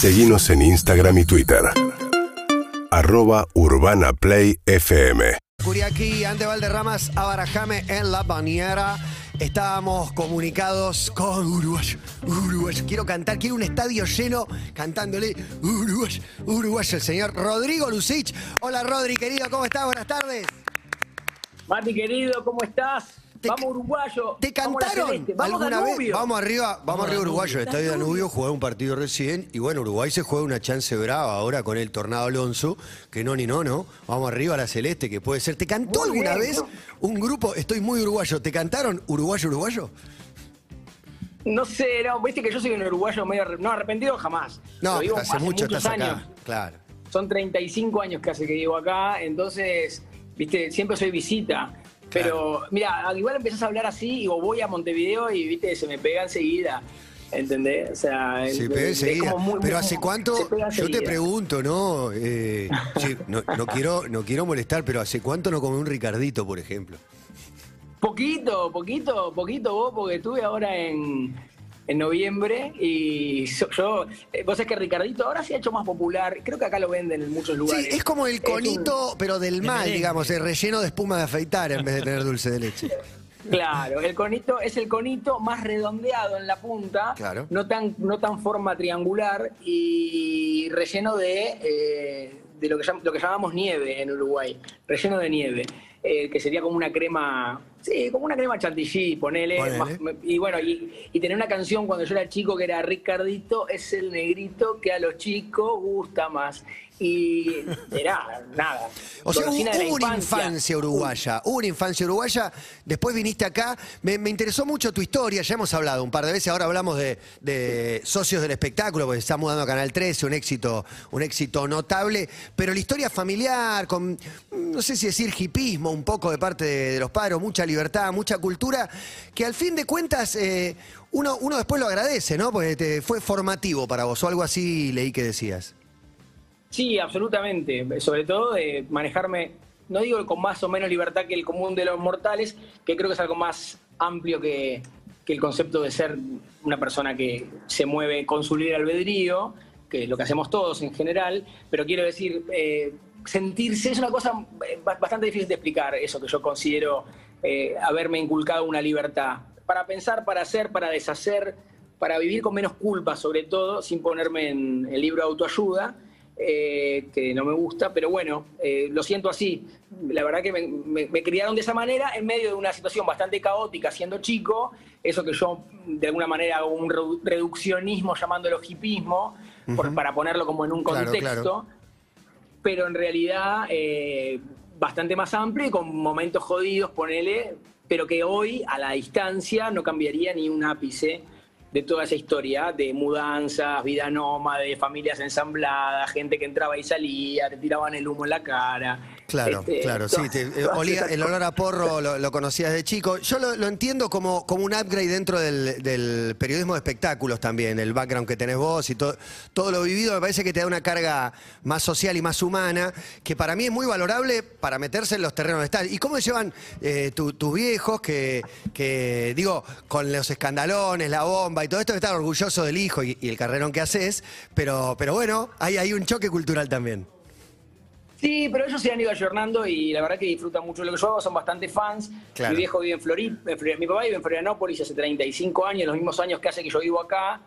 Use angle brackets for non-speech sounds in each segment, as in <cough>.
Seguimos en Instagram y Twitter. Arroba Urbana Play FM. Curiaqui, ante Valderramas, Abarajame en la bañera. Estábamos comunicados con Uruguayo, Uruguayo. Quiero cantar, quiero un estadio lleno cantándole Uruguayo, Uruguayo, el señor Rodrigo Lucich. Hola Rodri, querido, ¿cómo estás? Buenas tardes. Mati querido, ¿cómo estás? Te- vamos uruguayo. ¿Te cantaron vamos alguna vez? Vamos arriba, vamos arriba Uruguayo, estadio Danubio, jugué un partido recién y bueno, Uruguay se juega una chance brava ahora con el Tornado Alonso, que no ni no, no. Vamos arriba a la Celeste, que puede ser. ¿Te cantó Muy alguna bien, vez ¿no? un grupo, estoy muy uruguayo, ¿te cantaron Uruguayo, Uruguayo? No sé, no, viste que yo soy un uruguayo medio no arrepentido jamás. No, vivo pero hace mucho muchos estás acá, años. claro. Son 35 años que hace que vivo acá, entonces, viste, siempre soy visita. Pero, mira, al igual empezás a hablar así y voy a Montevideo y, viste, se me pega enseguida. ¿Entendés? O sea, Se pega enseguida. muy- Pero ¿hace cuánto? Yo te pregunto, ¿no? Eh, <laughs> sí, no, no quiero, no quiero molestar, pero ¿hace cuánto no come un Ricardito, por ejemplo? Poquito, poquito, poquito vos, porque estuve ahora en, en noviembre y yo, yo- eh, vos sabés que Ricardito ahora se ha hecho más popular, creo que acá lo venden en muchos lugares. Sí, es como el un- conito, pero del mal, digamos, el relleno de espuma de afeitar en vez de tener dulce de leche. claro, el conito es el conito más redondeado en la punta, Claro. no tan, no tan forma triangular y relleno de, eh, de lo, que llam- lo que llamamos nieve en Uruguay, relleno de nieve, eh, que sería como una crema, sí, como una crema chantilly, ponele. Ponele. más- y bueno, y, y tener una canción cuando yo era chico que era Ricardito es el negrito que a los chicos gusta más. Y era nada. O sea, hubo, una infancia uruguaya, hubo una infancia uruguaya, después viniste acá, me, me interesó mucho tu historia, ya hemos hablado un par de veces, ahora hablamos de, de socios del espectáculo, porque se está mudando a Canal 13, un éxito, un éxito notable, pero la historia familiar, con, no sé si decir hipismo un poco de parte de, de los padres, mucha libertad, mucha cultura, que al fin de cuentas eh, uno, uno después lo agradece, ¿no? Porque te- fue formativo para vos, o algo así leí que decías. Sí, absolutamente. Sobre todo de manejarme, no digo con más o menos libertad que el común de los mortales, que creo que es algo más amplio que, que el concepto de ser una persona que se mueve con su libre albedrío, que es lo que hacemos todos en general, pero quiero decir, eh, sentirse es una cosa eh, ba- bastante difícil de explicar, eso que yo considero eh, haberme inculcado una libertad. Para pensar, para hacer, para deshacer, para vivir con menos culpa, sobre todo, sin ponerme en el libro de autoayuda eh, que no me gusta, pero bueno, eh, lo siento así. La verdad que me, me- me criaron de esa manera en medio de una situación bastante caótica siendo chico, eso que yo de alguna manera hago un redu- reduccionismo llamándolo hipismo, por- para ponerlo como en un Claro, contexto, claro. pero en realidad eh, bastante más amplio y con momentos jodidos, ponele, pero que hoy a la distancia no cambiaría ni un ápice de toda esa historia de mudanzas, vida nómade, familias ensambladas, gente que entraba y salía, te tiraban el humo en la cara. Claro, Este, claro, sí. te- eh, <laughs> olía- el olor a porro lo, lo conocías de chico. Yo lo, lo entiendo como, como un upgrade dentro del, del periodismo de espectáculos también, el background que tenés vos y todo, todo lo vivido. Me parece que te da una carga más social y más humana, que para mí es muy valorable para meterse en los terrenos de estar. ¿Y cómo llevan eh, tu- tus viejos que, que, digo, con los escandalones, la bomba y todo esto, que están orgullosos del hijo y, y el carrerón que haces? Pero, pero bueno, hay, hay un choque cultural también. Sí, pero ellos se han ido ayornando y la verdad que disfrutan mucho lo que yo hago, son bastante fans. Claro. Mi viejo vive en Florida, mi papá vive en Florianópolis hace 35 años, los mismos años que hace que yo vivo acá.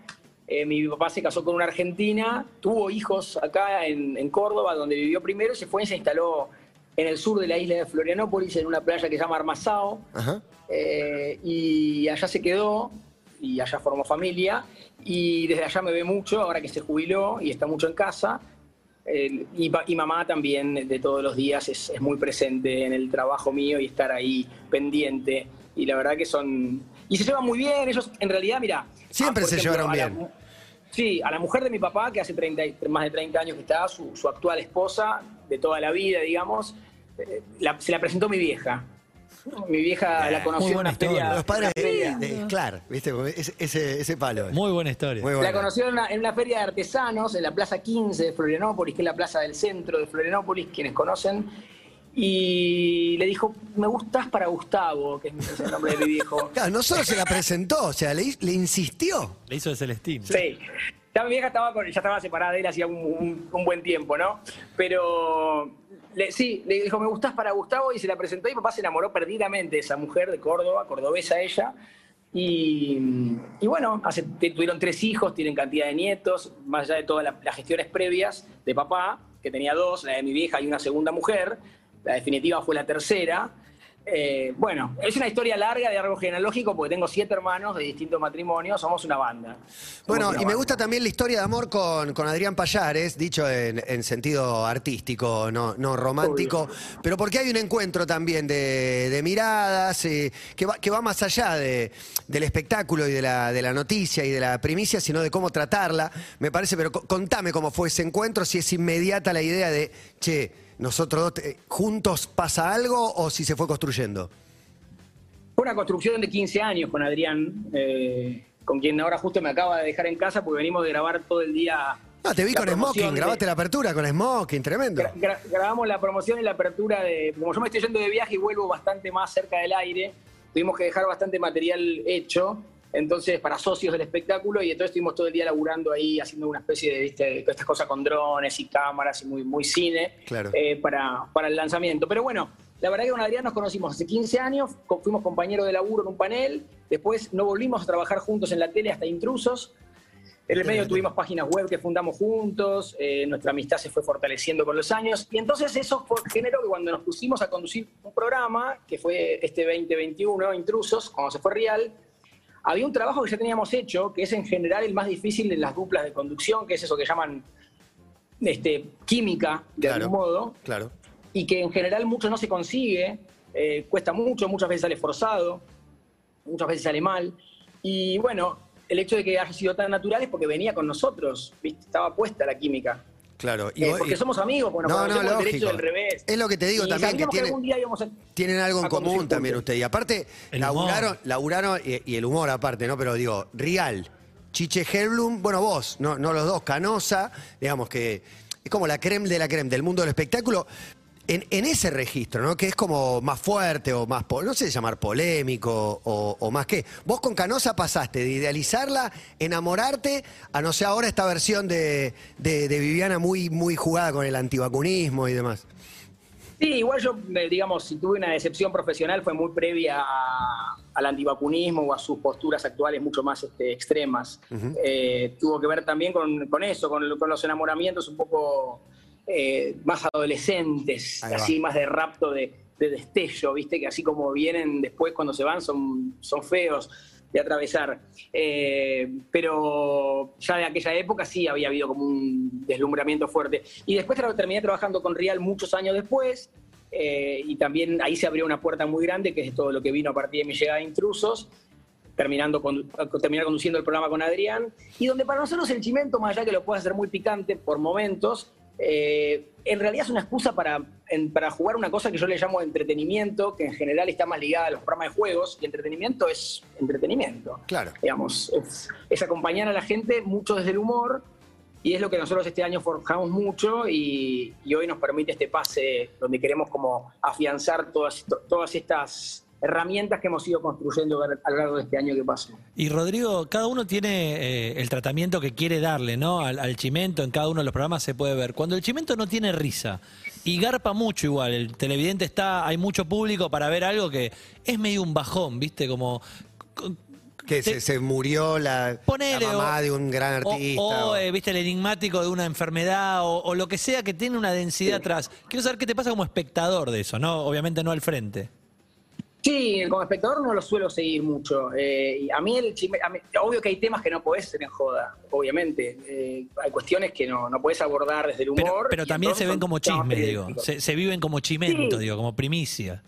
Eh, mi papá se casó con una argentina, tuvo hijos acá en, en Córdoba, donde vivió primero, se fue y se instaló en el sur de la isla de Florianópolis, en una playa que se llama Armazao. Ajá. Eh, y allá se quedó y allá formó familia y desde allá me ve mucho, ahora que se jubiló y está mucho en casa. Eh, y, y mamá también de todos los días es, es muy presente en el trabajo mío y estar ahí pendiente. Y la verdad que son... Y se llevan muy bien, ellos en realidad, mira... Siempre por se llevaron la bien. sí, a la mujer de mi papá, que hace 30, y- más de 30 años que está, su, su actual esposa de toda la vida, digamos, eh, la- se la presentó mi vieja. <laughs> Mi vieja la conoció Muy en buena una feria. historia. Los padres feria. de, de Clar, ¿viste? Ese, ese, palo. Muy buena historia. Muy La bueno. conoció en una, en una feria de artesanos en la Plaza 15 de Florianópolis, que es la plaza del centro de Florianópolis, quienes conocen. Y le dijo, me gustas para Gustavo, que es el nombre de mi viejo. <laughs> Claro, no solo se la presentó, o sea, le, le insistió. Le hizo de Celestino. Sí. Ya mi vieja estaba con, ya estaba separada de él hacía un, buen tiempo, ¿no? Pero sí, le dijo, me gustás para Gustavo y se la presentó y papá se enamoró perdidamente de esa mujer de Córdoba, cordobesa ella. Y, bueno, tuvieron tres hijos, tienen cantidad de nietos, más allá de todas la- las gestiones previas de papá, que tenía dos, la de mi vieja y una segunda mujer. La definitiva fue la tercera. Eh, bueno, es una historia larga de árbol genealógico porque tengo siete hermanos de distintos matrimonios, somos una banda. Somos Bueno, una y me gusta también la historia de amor con, con Adrián Payares, dicho en, en sentido artístico, no, no romántico, pero porque hay un encuentro también de, de miradas eh, que, va, que va más allá de- del espectáculo y de la, de la noticia y de la primicia, sino de cómo tratarla, me parece, pero co- contame cómo fue ese encuentro, si es inmediata la idea de, che, nosotros dos eh, juntos pasa algo o si se fue construyendo. Fue una construcción de 15 años con Adrián, eh, con quien ahora justo me acaba de dejar en casa porque venimos de grabar todo el día. Ah, te vi con Smoking, de- grabaste la apertura con Smoking, tremendo. Gra- gra- grabamos la promoción y la apertura de. Como yo me estoy yendo de viaje y vuelvo bastante más cerca del aire, tuvimos que dejar bastante material hecho. Entonces, para socios del espectáculo, y entonces estuvimos todo el día laburando ahí, haciendo una especie de, estas cosas con drones y cámaras y muy, muy cine Claro. eh, para, para el lanzamiento. Pero bueno, la verdad que con Adrián nos conocimos hace 15 años, fuimos compañeros de laburo en un panel, después no volvimos a trabajar juntos en la tele hasta Intrusos. En el medio tuvimos páginas web que fundamos juntos, eh, nuestra amistad se fue fortaleciendo con los años y entonces eso fue, generó que cuando nos pusimos a conducir un programa, que fue este 2021, Intrusos, cuando se fue Real, había un trabajo que ya teníamos hecho, que es en general el más difícil de las duplas de conducción, que es eso que llaman este, química, de Claro. algún modo, Claro. y que en general mucho no se consigue, eh, cuesta mucho, muchas veces sale forzado, muchas veces sale mal. Y bueno, el hecho de que haya sido tan natural es porque venía con nosotros, ¿viste? estaba puesta la química. Claro. Y Eh, vos- porque y- somos amigos, porque nos No, no, lógico. derecho del revés. Es lo que te digo Y también, que sabíamos tiene- algún día íbamos a- Tienen algo en común también ustedes. Y aparte, El laburaron, humor. laburaron y, y el humor aparte, ¿no? Pero digo, Rial, Chiche Helblum, bueno, vos, no, no los dos, Canosa, digamos que es como la creme de la creme del mundo del espectáculo. En, en ese registro, ¿no? Que es como más fuerte o más, no sé llamar polémico o, o más que. Vos con Canosa pasaste de idealizarla, enamorarte, a no sé ahora esta versión de, de- de Viviana muy, muy jugada con el antivacunismo y demás. Sí, igual yo, eh, digamos, si tuve una decepción profesional fue muy previa a- al antivacunismo o a sus posturas actuales mucho más este, extremas. Eh, tuvo que ver también con, con eso, con los enamoramientos un poco eh, más adolescentes, así más de rapto de, de destello, ¿viste? Que así como vienen después cuando se van son, son feos de atravesar. Eh, pero ya de aquella época sí había habido como un deslumbramiento fuerte. Y después terminé trabajando con Real muchos años después. eh, y también ahí se abrió una puerta muy grande, que es todo lo que vino a partir de mi llegada a Intrusos, terminando con, terminar conduciendo el programa con Adrián, y donde para nosotros el chimento, más allá que lo puede hacer muy picante por momentos, eh, en realidad es una excusa para, en- para jugar una cosa que yo le llamo entretenimiento, que en general está más ligada a los programas de juegos, y entretenimiento es entretenimiento. Claro. Digamos, es, es acompañar a la gente mucho desde el humor, y es lo que nosotros este año forjamos mucho, y, y hoy nos permite este pase donde queremos como afianzar todas, todas estas herramientas que hemos ido construyendo a lo largo de este año que pasó. Y Rodrigo, cada uno tiene eh, el tratamiento que quiere darle, ¿no? Al, al chimento, en cada uno de los programas se puede ver. Cuando el chimento no tiene risa y garpa mucho igual, el televidente está, hay mucho público para ver algo que es medio un bajón, ¿viste? Como Que Te- se, se murió la, Ponele, la mamá o- de un gran artista. o, o- eh, viste, el enigmático de una enfermedad o, o lo que sea que tiene una densidad atrás. Quiero saber qué te pasa como espectador de eso, ¿no? Obviamente no al frente. Sí, como espectador no lo suelo seguir mucho. Eh, a mí el a mí- obvio que hay temas que no podés hacer en joda, obviamente. Eh, hay cuestiones que no, no podés abordar desde el humor. Pero, también se ven como temas chisme, digo. Se, se viven como chimento, Sí. digo, como primicia.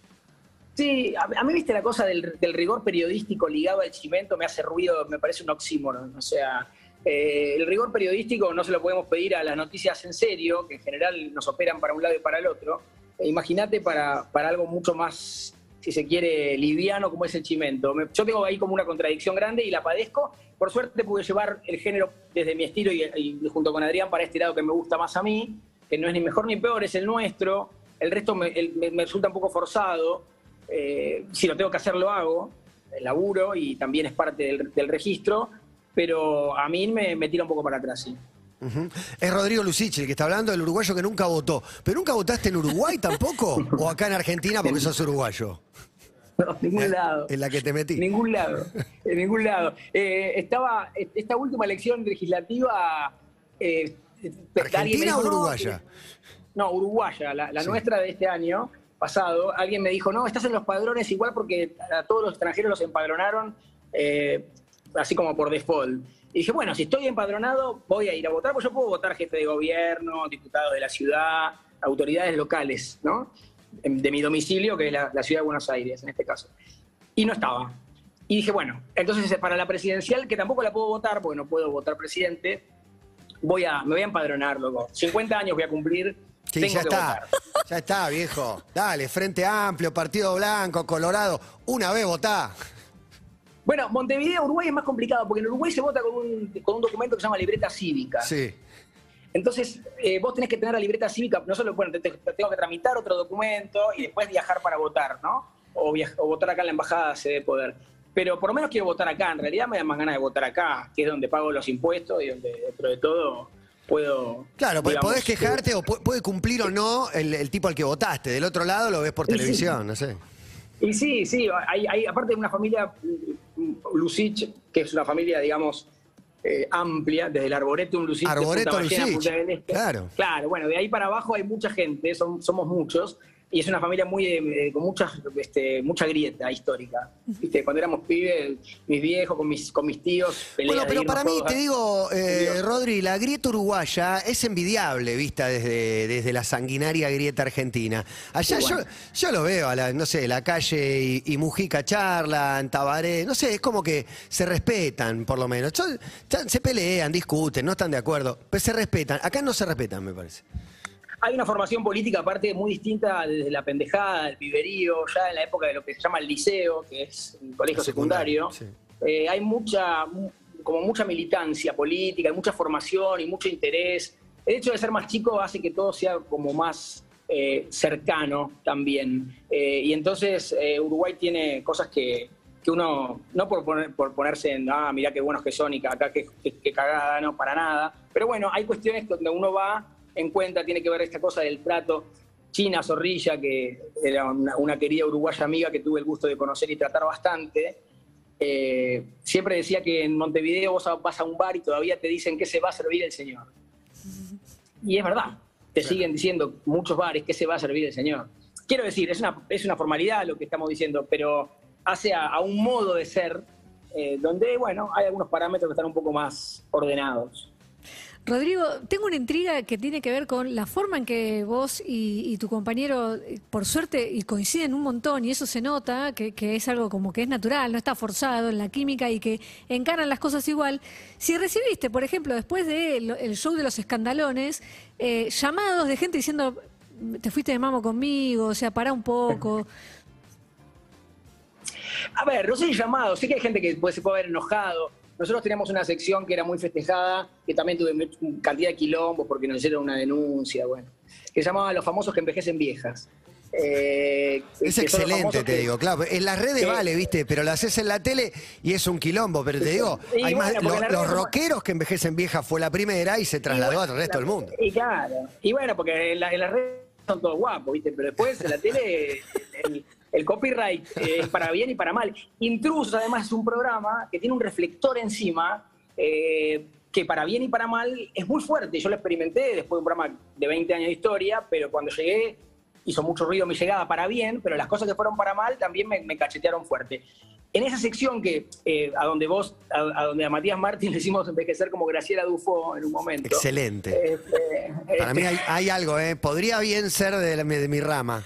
Sí, a, a mí, viste, la cosa del, del rigor periodístico ligado al chimento me hace ruido, me parece un oxímoron. O sea, eh, el rigor periodístico no se lo podemos pedir a las noticias en serio, que en general nos operan para un lado y para el otro. E Imagínate para, para algo mucho más, si se quiere, liviano como es el chimento. Me- yo tengo ahí como una contradicción grande y la padezco. Por suerte pude llevar el género desde mi estilo y, junto con Adrián para este lado que me gusta más a mí, que no es ni mejor ni peor, es el nuestro. El resto me, resulta un poco forzado. Eh, si lo tengo que hacer, lo hago, el laburo y también es parte del, del registro. pero a mí me, me tira un poco para atrás, sí. Es Rodrigo Lucich el que está hablando, el uruguayo que nunca votó. ¿Pero nunca votaste en Uruguay tampoco? <laughs> ¿O acá en Argentina porque sos uruguayo? No, ningún lado. En la que te metí. Ningún lado, en ningún lado. Eh, estaba, esta última elección legislativa... eh, ¿Argentina o no, uruguaya? No, uruguaya, la, la Sí. nuestra de este año pasado. Alguien me dijo, no, estás en los padrones igual porque a todos los extranjeros los empadronaron eh, así como por default. Y dije, bueno, si estoy empadronado, voy a ir a votar, pues yo puedo votar jefe de gobierno, diputado de la ciudad, autoridades locales, ¿no? De mi domicilio, que es la, la ciudad de Buenos Aires, en este caso. Y no estaba. Y dije, bueno, entonces para la presidencial, que tampoco la puedo votar, porque no puedo votar presidente, voy a, me voy a empadronar, loco. 50 años voy a cumplir. Sí, tengo ya que está. votar. Ya está, viejo. Dale, Frente Amplio, Partido Blanco, Colorado. Una vez votá. Bueno, Montevideo, Uruguay es más complicado, porque en Uruguay se vota con un, con un documento que se llama libreta cívica. Sí. Entonces, eh, vos tenés que tener la libreta cívica, no solo, bueno, te, te- te tengo que tramitar otro documento y después viajar para votar, ¿no? O, o votar acá en la embajada sede de poder. Pero por lo menos quiero votar acá, en realidad me da más ganas de votar acá, que es donde pago los impuestos y donde dentro de todo puedo... Claro, pues digamos, podés quejarte o pu- puede cumplir o no el, el tipo al que votaste. Del otro lado lo ves por sí. televisión, no sé. Y sí, sí, hay, hay- aparte de una familia, Lucich, que es una familia, digamos, eh, amplia, desde el Arboretum Lucich de Arboreto Punta Ballena, Lucich, claro. Claro, bueno, de ahí para abajo hay mucha gente, son- somos muchos, y es una familia muy eh, con mucha, este, mucha grieta histórica. ¿Viste? Cuando éramos pibes, mis viejos con mis, con mis tíos, Bueno, pero para mí, te digo, eh. Rodri, la grieta uruguaya es envidiable vista desde, desde la sanguinaria grieta argentina. Allá Sí, yo, bueno. yo lo veo, a la, no sé, la calle y, y Mujica charlan, Tabaré, no sé, es como que se respetan, por lo menos. Yo- se pelean, discuten, no están de acuerdo, pero se respetan. Acá no se respetan, me parece. Hay una formación política aparte muy distinta desde la pendejada, el piberío, ya en la época de lo que se llama el liceo, que es un colegio El secundario, secundario. sí. Eh, hay mucha, mu- como mucha militancia política, hay mucha formación y mucho interés. El hecho de ser más chico hace que todo sea como más eh, cercano también. Eh, y entonces Uruguay tiene cosas que, que uno, no por, poner- por ponerse en, ah, mirá qué buenos que son y acá qué, qué- qué cagada, no, para nada. Pero bueno, hay cuestiones donde uno va en cuenta, tiene que ver esta cosa del trato. China Zorrilla, que era una, una querida uruguaya amiga que tuve el gusto de conocer y tratar bastante, eh, siempre decía que en Montevideo vos vas a un bar y todavía te dicen que se va a servir el señor. <laughs> Y es verdad, te siguen diciendo muchos bares que se va a servir el señor. Quiero decir, es una, es una formalidad lo que estamos diciendo, pero hace a, a un modo de ser eh, donde, bueno, hay algunos parámetros que están un poco más ordenados. Rodrigo, tengo una intriga que tiene que ver con la forma en que vos y, tu compañero, eh, por suerte, y coinciden un montón, y eso se nota, que, es algo como que es natural, no está forzado en la química y que encaran las cosas igual. Si recibiste, por ejemplo, después del show de los escandalones, eh, llamados de gente diciendo, te fuiste de mamo conmigo, o sea, pará un poco. A ver, no sé si llamado, sé que hay gente que puede, se puede haber enojado. Nosotros teníamos una sección que era muy festejada, que también tuve cantidad de quilombos porque nos hicieron una denuncia, bueno, que se llamaba Los famosos que envejecen viejas. Eh, Es excelente, te que- digo, claro. En las redes vale, viste, pero lo haces en la tele y es un quilombo. Pero te digo, hay bueno, más, los, rockeros que envejecen viejas fue la primera y se trasladó Y bueno, al resto del mundo. Y claro, y bueno, porque en, la- en las redes son todos guapos, ¿viste? Pero después en la tele el, el copyright eh, es para bien y para mal. Intrusos, además, es un programa que tiene un reflector encima eh, que para bien y para mal es muy fuerte. Yo lo experimenté después de un programa de 20 años de historia, pero cuando llegué hizo mucho ruido mi llegada para bien, pero las cosas que fueron para mal también me, me cachetearon fuerte. En esa sección que eh, a donde vos, a, a donde a Matías Martín le hicimos envejecer como Graciela Dufo en un momento. Excelente. Este, Para este, mí hay, hay algo, ¿eh? Podría bien ser de, la- de mi rama.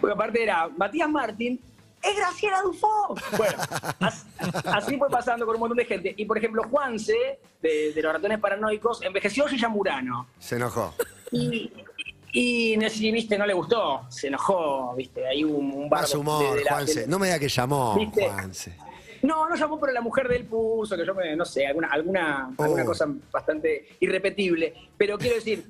Porque aparte era Matías Martín, es Graciela Dufo. Bueno, as- así fue pasando con un montón de gente. Y por ejemplo, Juanse, de, de los ratones paranoicos, envejeció Gilla Murano. Se enojó. Y, y no sé viste, no le gustó, se enojó, viste, ahí un, un bar Más de- humor, de la- Juanse. de- No me diga que llamó, ¿Viste? Juanse. No, no llamó, pero la mujer de él puso, que yo me, no sé, alguna, alguna, Oh. alguna cosa bastante irrepetible. Pero quiero decir,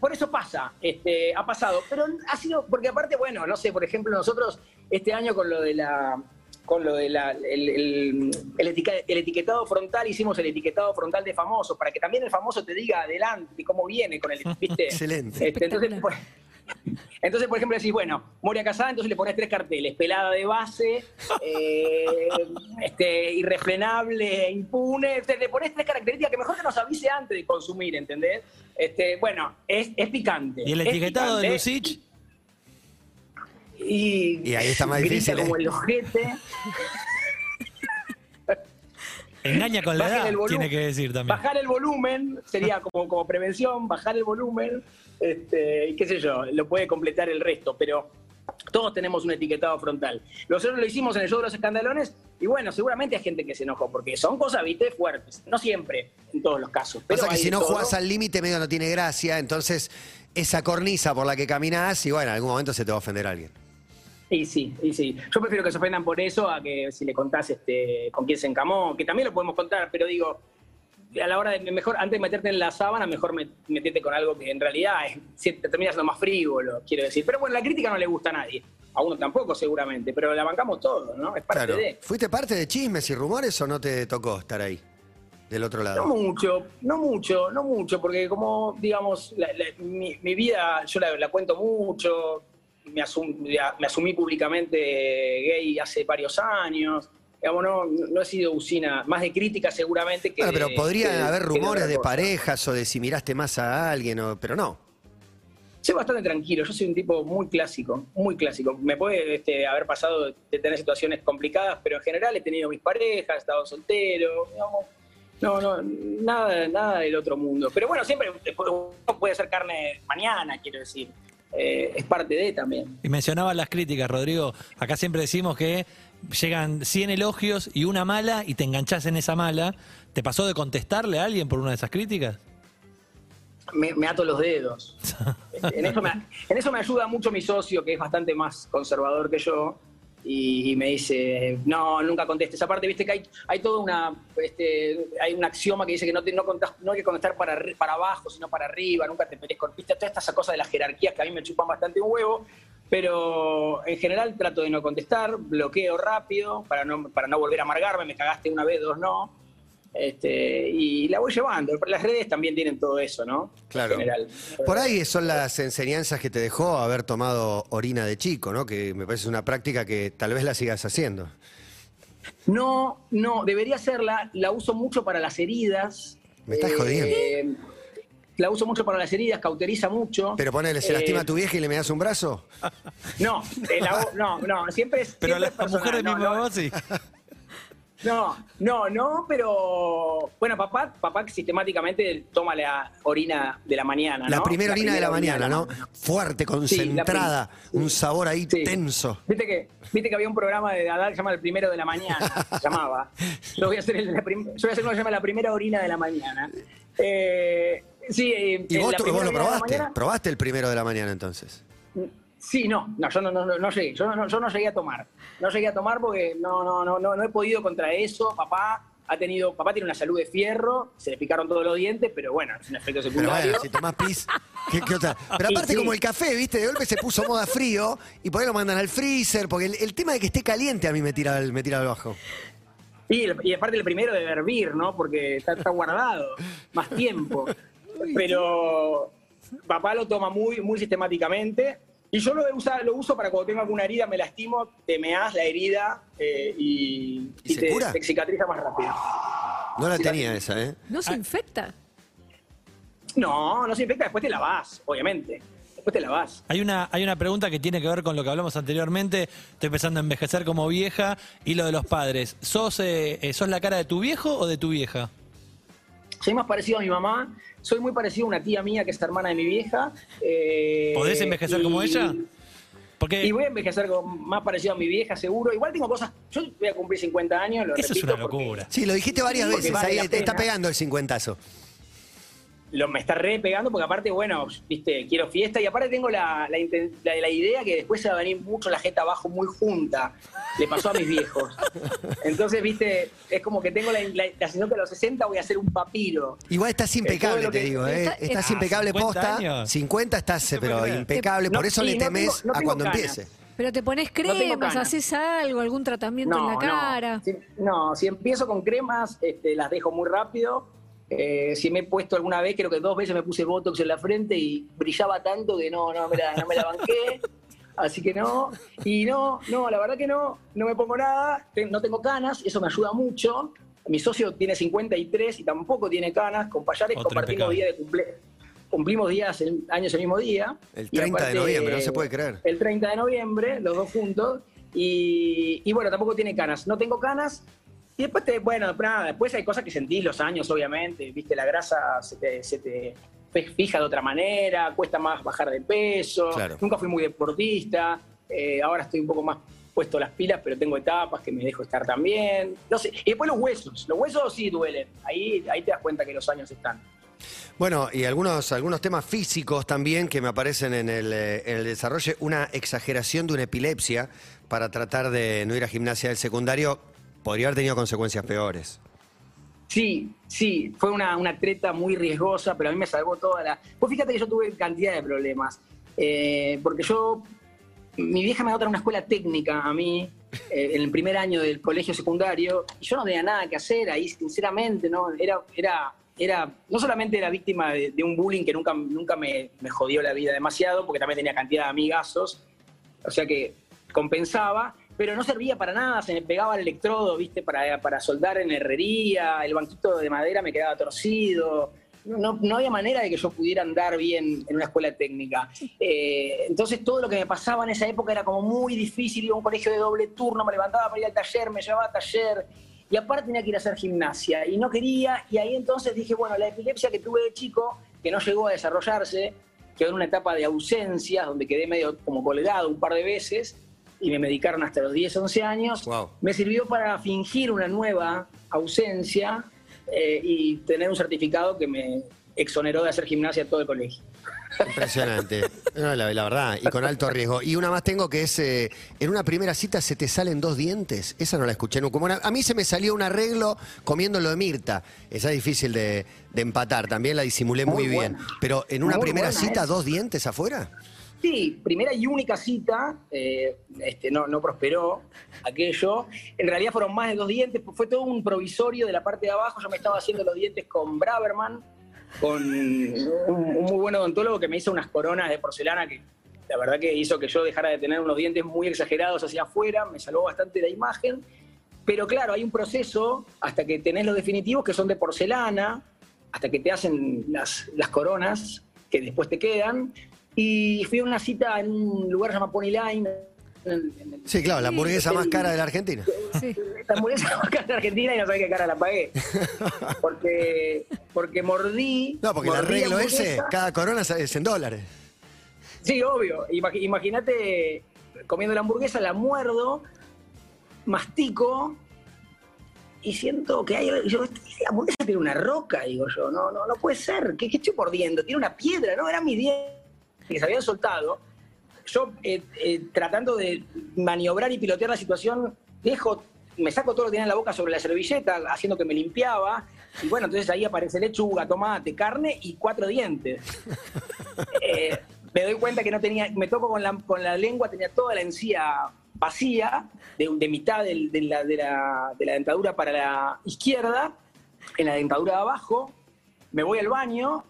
por eso pasa, este, ha pasado. Pero ha sido, porque aparte, bueno, no sé, por ejemplo, nosotros este año con lo de la con lo del el, el, el etica- el etiquetado frontal, hicimos el etiquetado frontal de famosos, para que también el famoso te diga adelante cómo viene con el, ¿viste? <laughs> Excelente. Este, entonces, por, <laughs> entonces, por ejemplo, decís, bueno, Moria Casada, entonces le pones tres carteles, pelada de base, eh, <laughs> este, irrefrenable, impune, te, le pones tres características que mejor que nos avise antes de consumir, ¿entendés? Este, bueno, es, es picante. ¿Y el etiquetado de picante. Lucich? Y, Y ahí está más grita difícil, ¿eh? como el ojete. Engaña con la Bajen edad, el volumen. tiene que decir también. Bajar el volumen sería como, como prevención, bajar el volumen, este, y qué sé yo, lo puede completar el resto, pero todos tenemos un etiquetado frontal. Nosotros lo hicimos en el show de los escandalones, y bueno, seguramente hay gente que se enojó, porque son cosas, viste, fuertes. No siempre, en todos los casos. Pero Pasa que si no todo. jugás al límite medio no tiene gracia, entonces esa cornisa por la que caminás y bueno, en algún momento se te va a ofender alguien. Y sí, y sí. Yo prefiero que se ofendan por eso a que si le contás este, con quién se encamó, que también lo podemos contar, pero digo, a la hora de mejor, antes de meterte en la sábana, mejor met- meterte con algo que en realidad es, si- te termina siendo más frívolo, quiero decir. Pero bueno, la crítica no le gusta a nadie. A uno tampoco, seguramente, pero la bancamos todos, ¿no? Es parte Claro. de. ¿Fuiste parte de chismes y rumores o no te tocó estar ahí? Del otro No lado. mucho, no mucho, no mucho, porque como, digamos, la- la- mi, mi vida yo la, la cuento mucho, me, asum- me asumí públicamente gay hace varios años, digamos, no, no he sido usina, más de crítica seguramente que... Bueno, pero de- podrían que haber de rumores de parejas o de si miraste más a alguien, o, pero no. Soy bastante tranquilo, yo soy un tipo muy clásico, muy clásico. Me puede este, haber pasado de tener situaciones complicadas, pero en general he tenido mis parejas, he estado soltero, digamos. No, no, nada, nada del otro mundo. Pero bueno, siempre uno puede ser carne mañana, quiero decir. Eh, es parte de también. Y mencionaba las críticas, Rodrigo. Acá siempre decimos que llegan 100 elogios y una mala y te enganchás en esa mala. ¿Te pasó de contestarle a alguien por una de esas críticas? Me, me ato los dedos. <laughs> En eso, me, en eso me ayuda mucho mi socio, que es bastante más conservador que yo, y, me dice, no, nunca contestes. Aparte, viste que hay, hay toda una, este, hay un axioma que dice que no, te- no, contás- no hay que contestar para, para abajo, sino para arriba, nunca te pelees con viste, todas estas cosas de las jerarquías que a mí me chupan bastante un huevo, pero en general trato de no contestar, bloqueo rápido para no, para no volver a amargarme, me cagaste una vez, dos no. Este, y la voy llevando. Las redes también tienen todo eso, ¿no? Claro. En general. Por ahí son las enseñanzas que te dejó haber tomado orina de chico, ¿no? Que me parece una práctica que tal vez la sigas haciendo. No, no, debería hacerla. La uso mucho para las heridas. Me estás jodiendo. La uso mucho para las heridas, cauteriza mucho. Pero ponele, ¿se Eh, lastima a tu vieja y le me das un brazo? No, eh, la no, no, siempre es. Pero siempre la es mujer de mi no, mamá no, sí. <laughs> No, no, no, pero. Bueno, papá, papá sistemáticamente toma la orina de la mañana. La ¿no? primera orina de la mañana, ¿no? Fuerte, la concentrada, un sabor ahí Sí. tenso. Viste que, viste que había un programa de Adal que se llama El Primero de la Mañana, se llamaba. <laughs> Yo voy a hacer, el- la prim- yo voy a hacer uno que se llama La Primera Orina de la Mañana. Eh, sí, eh, ¿Y en vos, la primera vos lo la probaste? ¿Probaste el primero de la mañana entonces? Sí, no, no, yo no, no, llegué, yo no, yo no llegué a tomar. No llegué a tomar porque no, no, no, no, no he podido contra eso. Papá ha tenido, papá tiene una salud de fierro, se le picaron todos los dientes, pero bueno, es un efecto Pero secundario. bueno, si tomás pis, ¿qué, qué otra? <laughs> Pero aparte sí. como el café, ¿viste? De golpe se puso moda frío y por ahí lo mandan al freezer, porque el, el tema de que esté caliente a mí me tira, me tira al bajo. Y aparte el primero de hervir, ¿no? Porque está, está guardado más tiempo. <laughs> Pero papá lo toma muy, muy sistemáticamente. Y yo lo, usa- lo uso para cuando tengo alguna herida, me lastimo, te meás la herida eh, y, ¿Y se te, cura? te cicatriza más rápido. No la tenía esa, ¿eh? No se infecta. No, no se infecta, después te lavas, obviamente. Después te lavas. Hay una, hay una pregunta que tiene que ver con lo que hablamos anteriormente. Estoy empezando a envejecer como vieja y lo de los padres. ¿Sos, eh, eh, ¿Sos la cara de tu viejo o de tu vieja? Soy más parecido a mi mamá, soy muy parecido a una tía mía que es hermana de mi vieja. eh, ¿Podés envejecer como ella? Porque Y voy a envejecer como más parecido a mi vieja, seguro. Igual tengo cosas. Yo voy a cumplir 50 años, lo eso es una porque locura. Sí, lo dijiste varias porque veces, vale ahí está pena. pegando el cincuentazo. Lo, me está re pegando porque aparte, bueno, viste, quiero fiesta y aparte tengo la, la, la- la idea que después se va a venir mucho la jeta abajo muy junta. Le pasó a mis viejos. Entonces, viste, es como que tengo la, la, la sensación que a los 60 voy a hacer un papiro. Igual estás impecable, te digo, ¿eh? Está- Estás Ah, impecable 50 posta. años. 50 estás, No pero impecable. No, Por eso sí, le no temes tengo- no a cuando canas. empiece. Pero te pones cremas, haces algo, algún tratamiento en la cara. No, si, no, si empiezo con cremas, este, las dejo muy rápido. Eh, si me he puesto alguna vez, creo que dos veces me puse Botox en la frente y brillaba tanto que no, no me la, no me la banqué. Así que no. Y no, no, la verdad que no, no me pongo nada. No tengo canas, eso me ayuda mucho. Mi socio tiene 53 y tampoco tiene canas. Con Payares Otro compartimos día de cumple. Cumplimos días, el- años el mismo día. El Y 30 de noviembre, no se puede creer. El 30 de noviembre, los dos juntos. Y, y bueno, tampoco tiene canas. No tengo canas. Y después, te, bueno, nada, después hay cosas que sentís los años, obviamente. Viste, la grasa se te, se te fija de otra manera, cuesta más bajar de peso. Claro. Nunca fui muy deportista. eh, ahora estoy un poco más puesto las pilas, pero tengo etapas que me dejo estar también. No sé. Y después los huesos. Los huesos sí duelen. Ahí, ahí te das cuenta que los años están. Bueno, y algunos, algunos temas físicos también que me aparecen en el, eh, en el desarrollo. Una exageración de una epilepsia para tratar de no ir a gimnasia del secundario podría haber tenido consecuencias peores. Sí, sí, fue una, una treta muy riesgosa, pero a mí me salvó toda la... Pues fíjate que yo tuve cantidad de problemas, eh, porque yo, mi vieja me dio a una escuela técnica a mí, eh, en el primer año del colegio secundario, y yo no tenía nada que hacer ahí, sinceramente, ¿no? Era, era, era, no solamente era víctima de, de un bullying que nunca, nunca me, me jodió la vida demasiado, porque también tenía cantidad de amigazos, o sea que compensaba, pero no servía para nada, se me pegaba el electrodo, ¿viste? Para, para soldar en herrería, el banquito de madera me quedaba torcido. No, no había manera de que yo pudiera andar bien en una escuela técnica. Eh, entonces todo lo que me pasaba en esa época era como muy difícil, iba a un colegio de doble turno, me levantaba para ir al taller, me llevaba al taller, y aparte tenía que ir a hacer gimnasia, y no quería, y ahí entonces dije, bueno, la epilepsia que tuve de chico, que no llegó a desarrollarse, quedó en una etapa de ausencias, donde quedé medio como colgado un par de veces, y me medicaron hasta los 10, 11 años, Wow. me sirvió para fingir una nueva ausencia eh, y tener un certificado que me exoneró de hacer gimnasia todo el colegio. Impresionante. <laughs> No, la, la verdad, y con alto riesgo. Y una más tengo que es, eh, en una primera cita se te salen dos dientes. Esa no la escuché nunca. A mí se me salió un arreglo comiendo lo de Mirta. Esa es difícil de, de empatar. También la disimulé muy, Muy bien. Pero en una Muy primera buena cita, esa. dos dientes afuera. Sí, primera y única cita, eh, este, no, prosperó aquello. En realidad fueron más de dos dientes, fue todo un provisorio de la parte de abajo. Yo me estaba haciendo los dientes con Braverman, con un, un muy buen odontólogo que me hizo unas coronas de porcelana que la verdad que hizo que yo dejara de tener unos dientes muy exagerados hacia afuera, me salvó bastante la imagen. Pero claro, hay un proceso hasta que tenés los definitivos que son de porcelana, hasta que te hacen las, las coronas que después te quedan. Y fui a una cita en un lugar llamado Pony Line. en el- en el- Sí, claro, la hamburguesa más cara de la Argentina. Sí. La hamburguesa más cara de Argentina y no sabés qué cara la pagué. <laughs> Porque, porque mordí. No, porque el arreglo ese, cada corona es en dólares. Sí, obvio. Imag- Imagínate comiendo la hamburguesa, la muerdo, mastico y siento que hay. Yo, "Esta hamburguesa tiene una roca, digo yo. No, no, no puede ser. ¿Qué, qué estoy mordiendo? Tiene una piedra, ¿no? Eran mis dientes que se habían soltado. Yo, eh, eh, tratando de maniobrar y pilotear la situación, dejo, me saco todo lo que tenía en la boca sobre la servilleta, haciendo que me limpiaba. Y bueno, entonces ahí aparece lechuga, tomate, carne y cuatro dientes. <laughs> Eh, me doy cuenta que no tenía, me toco con la, con la lengua, tenía toda la encía vacía, de, de mitad del- de, la, de la- de la dentadura para la izquierda, en la dentadura de abajo, me voy al baño,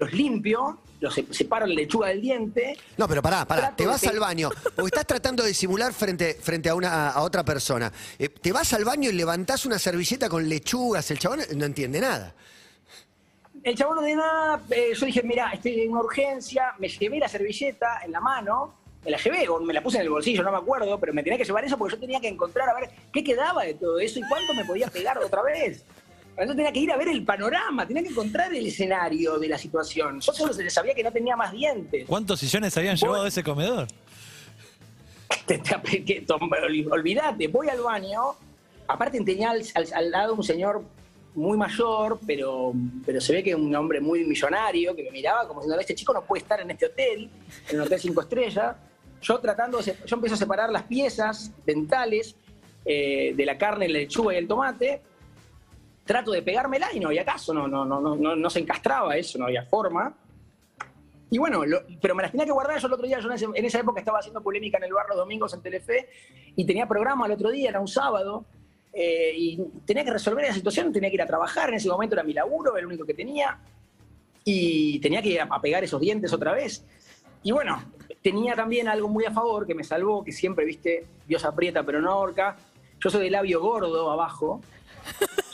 los limpio, se- separo la lechuga del diente, No, pero pará, pará. Te vas al baño. Porque estás tratando de disimular frente, frente a, una, a otra persona. Eh, te vas al baño y levantás una servilleta con lechugas. El chabón no entiende nada. El chabón no de nada, eh, yo dije, mira, estoy en una urgencia, me llevé la servilleta en la mano, me la llevé, o me la puse en el bolsillo, no me acuerdo, pero me tenía que llevar eso porque yo tenía que encontrar a ver qué quedaba de todo eso y cuánto me podía pegar otra vez. Entonces tenía que ir a ver el panorama, tenía que encontrar el escenario de la situación. Yo solo sabía que no tenía más dientes. ¿Cuántos sillones habían llevado de ese comedor? <laughs> Te- te- que- tom- ol- Olvídate, voy al baño, aparte tenía al, al- al lado un señor muy mayor, pero, pero se ve que un hombre muy millonario, que me miraba como diciendo, este chico no puede estar en este hotel, en un hotel cinco estrellas. Yo tratando, de se- yo empiezo a separar las piezas dentales eh, de la carne, la lechuga y el tomate, trato de pegármela y no había caso, no, no, no, no, no, se encastraba eso, no había forma. Y bueno, lo- pero me las tenía que guardar. Yo el otro día, yo en, ese- en esa época estaba haciendo polémica en el bar los domingos en Telefe y tenía programa el otro día, era un sábado, eh, y tenía que resolver esa situación, tenía que ir a trabajar. En ese momento era mi laburo, el único que tenía, y tenía que ir a, a pegar esos dientes otra vez. Y bueno, tenía también algo muy a favor que me salvó, que siempre, viste, Dios aprieta pero no ahorca. Yo soy de labio gordo abajo.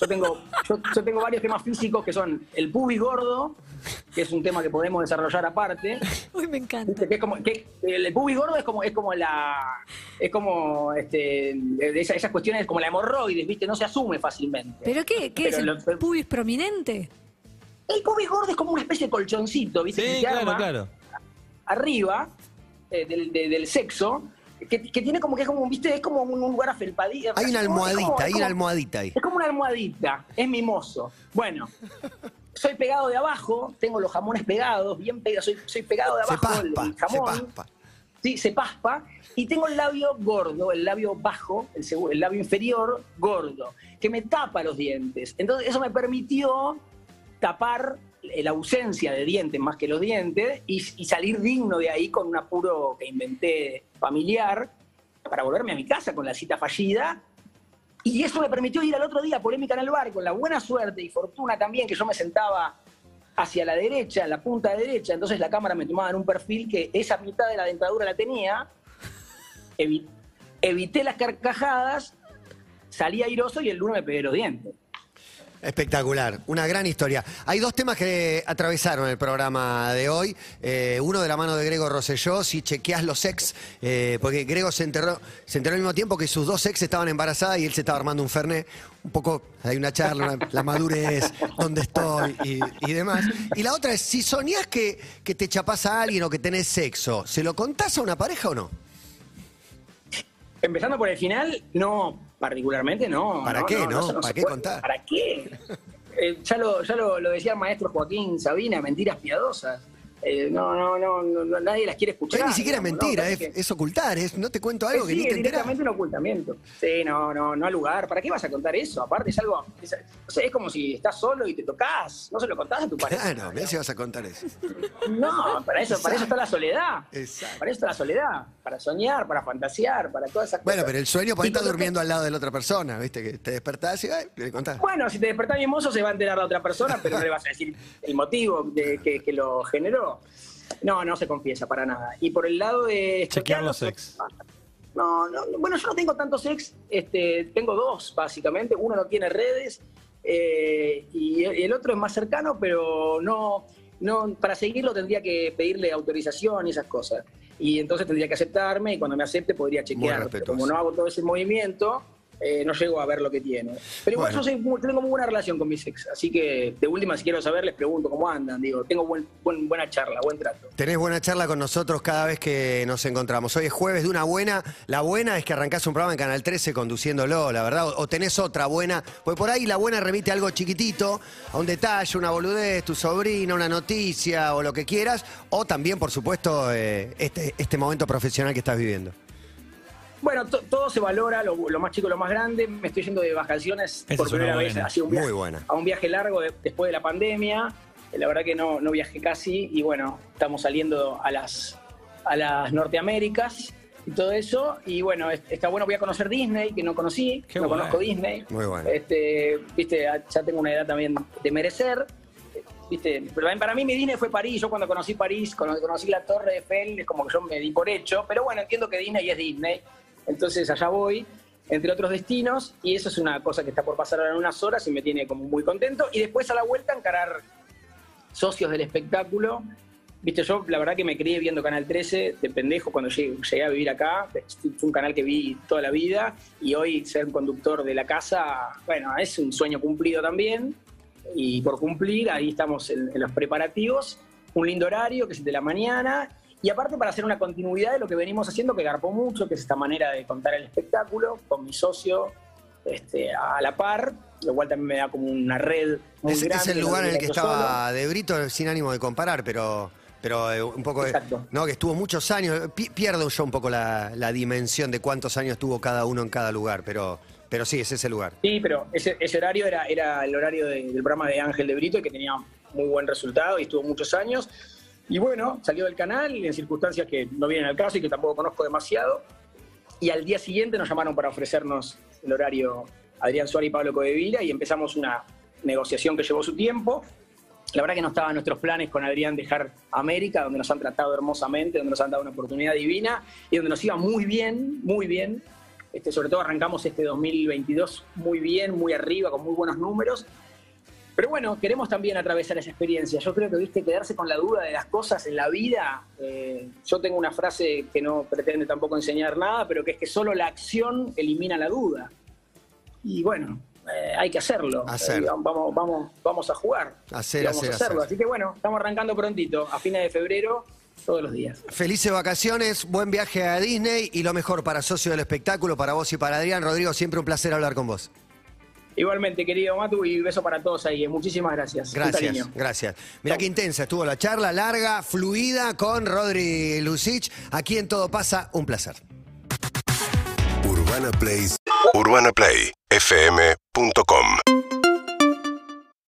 Yo tengo, yo, yo tengo varios temas físicos que son el pubis gordo, que es un tema que podemos desarrollar aparte. Uy, me encanta. ¿Viste? Que es como, que el pubis gordo es como, es como la. Es como este, de esa- esas cuestiones como la hemorroides, ¿viste? No se asume fácilmente. ¿Pero qué? ¿Qué Pero es el lo- pubis prominente? El pubis gordo es como una especie de colchoncito, ¿viste? que Sí, se claro, arma claro. arriba eh, del, de- del sexo, que, que tiene como que es como, ¿viste? Es como un, un lugar afelpadito. Hay una como- almohadita, hay como- una almohadita ahí. Es como una almohadita, es mimoso. Bueno, soy pegado de abajo, tengo los jamones pegados, bien pegados, soy, soy pegado de Se abajo el, paspa, el se jamón. paspa. Sí, se paspa. Y tengo el labio gordo, el labio bajo, el, labio inferior gordo, que me tapa los dientes. Entonces eso me permitió tapar la ausencia de dientes más que los dientes y, salir digno de ahí con un apuro que inventé familiar para volverme a mi casa con la cita fallida. Y eso me permitió ir al otro día, a polémica en el bar, con la buena suerte y fortuna también que yo me sentaba hacia la derecha, en la punta derecha, entonces la cámara me tomaba en un perfil que esa mitad de la dentadura la tenía, evi- evité las carcajadas, salí airoso y el lunes me pegué los dientes. Espectacular, una gran historia. Hay dos temas que atravesaron el programa de hoy. Eh, uno de la mano de Grego Rosselló, si chequeás los ex, eh, porque Grego se enterró, se enteró al mismo tiempo que sus dos ex estaban embarazadas y él se estaba armando un fernet. Un poco, hay una charla, la madurez, dónde estoy y, y demás. Y la otra es, si soñás que, que te chapás a alguien o que tenés sexo, ¿se lo contás a una pareja o no? Empezando por el final, no, particularmente no. ¿Para qué, no? ¿Para qué puede. contar? ¿Para qué? Eh, ya lo, ya lo, lo decía el maestro Joaquín Sabina, mentiras piadosas. Eh, no, no, no, no, no, nadie las quiere escuchar. Pero ni siquiera digamos, ¿no? mentira, es, que- es ocultar, es no te cuento algo que sí, ni es te enterás. directamente un ocultamiento. Sí, no, no, no al lugar. ¿Para qué vas a contar eso? Aparte es algo, es, o sea, es como si estás solo y te tocas. No se lo contás a tu pareja. Claro, mirá si vas a contar eso. No, para eso, para eso está la soledad. Exacto. Para eso está la soledad. Para soñar, para fantasear, para todas esas Bueno, cosas. pero el sueño por ahí está durmiendo al lado de la otra persona, ¿viste? Que te despertás y ay, le contás. Bueno, si te despertás mimoso se va a enterar la otra persona, pero no le vas a decir el motivo de que, que lo generó. No, no se confiesa para nada. Y por el lado de... Chequear los ex. No, no, no, bueno, yo no tengo tantos ex, este, tengo dos básicamente, uno no tiene redes eh, y el otro es más cercano, pero no, no, para seguirlo tendría que pedirle autorización y esas cosas. Y entonces tendría que aceptarme y cuando me acepte podría chequear. Como no hago todo ese movimiento, eh, no llego a ver lo que tiene. Pero igual Bueno. yo soy tengo muy buena relación con mis ex, así que de última si quiero saber les pregunto cómo andan, digo, tengo buen, buen- buena charla, buen trato. Tenés buena charla con nosotros cada vez que nos encontramos. Hoy es jueves de una buena. La buena es que arrancás un programa en Canal 13 conduciéndolo, la verdad. O, o tenés otra buena. Pues por ahí la buena remite a algo chiquitito, a un detalle, una boludez, tu sobrina, una noticia o lo que quieras. O también, por supuesto, eh, este, este momento profesional que estás viviendo. Bueno, to- todo se valora, lo, lo más chico, lo más grande. Me estoy yendo de vacaciones Esa por primera vez así un viaje, Muy buena. a un viaje largo de- después de la pandemia. La verdad que no, no viajé casi y bueno, estamos saliendo a las, a las Norteaméricas y todo eso. Y bueno, es- está bueno, voy a conocer Disney, que no conocí, Qué no conozco Disney. Muy bueno. Este, viste, ya tengo una edad también de merecer. Viste, pero también para mí mi Disney fue París. Yo cuando conocí París, cuando conocí la Torre de Eiffel, es como que yo me di por hecho. Pero bueno, entiendo que Disney es Disney. Entonces allá voy, entre otros destinos, y eso es una cosa que está por pasar ahora en unas horas y me tiene como muy contento. Y después a la vuelta encarar socios del espectáculo. Viste, yo la verdad que me crié viendo Canal 13 de pendejo cuando llegué, a vivir acá. Fue un canal que vi toda la vida y hoy ser conductor de la casa, bueno, es un sueño cumplido también. Y por cumplir, ahí estamos en, los preparativos. Un lindo horario, que es de la mañana. Y aparte para hacer una continuidad de lo que venimos haciendo, que garpó mucho, que es esta manera de contar el espectáculo, con mi socio este, a la par, lo cual también me da como una red muy Es, es grande. el no lugar en el que yo solo. estaba De Brito, sin ánimo de comparar, pero, pero eh, un poco. Exacto. no, que estuvo muchos años. Pi- pierdo yo un poco la, la dimensión de cuántos años tuvo cada uno en cada lugar, pero, pero sí, es ese lugar. Sí, pero ese, ese horario era, era el horario de- del programa de Ángel de Brito, que tenía muy buen resultado y estuvo muchos años. Y bueno, salió del canal en circunstancias que no vienen al caso y que tampoco conozco demasiado. Y al día siguiente nos llamaron para ofrecernos el horario Adrián Suárez y Pablo Codevila y empezamos una negociación que llevó su tiempo. La verdad que no estaba en nuestros planes con Adrián dejar América, donde nos han tratado hermosamente, donde nos han dado una oportunidad divina y donde nos iba muy bien, muy bien. Este, sobre todo arrancamos este 2022 muy bien, muy arriba, con muy buenos números. Pero bueno, queremos también atravesar esa experiencia. Yo creo que, viste, quedarse con la duda de las cosas en la vida. eh, yo tengo una frase que no pretende tampoco enseñar nada, pero que es que solo la acción elimina la duda. Y bueno, eh, hay que hacerlo. Hacer. Eh, vamos, vamos, vamos a jugar. Hacer, vamos hacer, a hacerlo. hacer. Así que bueno, estamos arrancando prontito, a fines de febrero, todos los días. Felices vacaciones, buen viaje a Disney y lo mejor para socio del espectáculo, para vos y para Adrián. Rodrigo, siempre un placer hablar con vos. Igualmente, querido Matu, y beso para todos ahí. Muchísimas gracias. Gracias, gracias. Mira qué intensa estuvo la charla, larga, fluida con Rodri Lucich. Aquí en Todo Pasa, un placer. Urbana Play, UrbanaPlayFM.com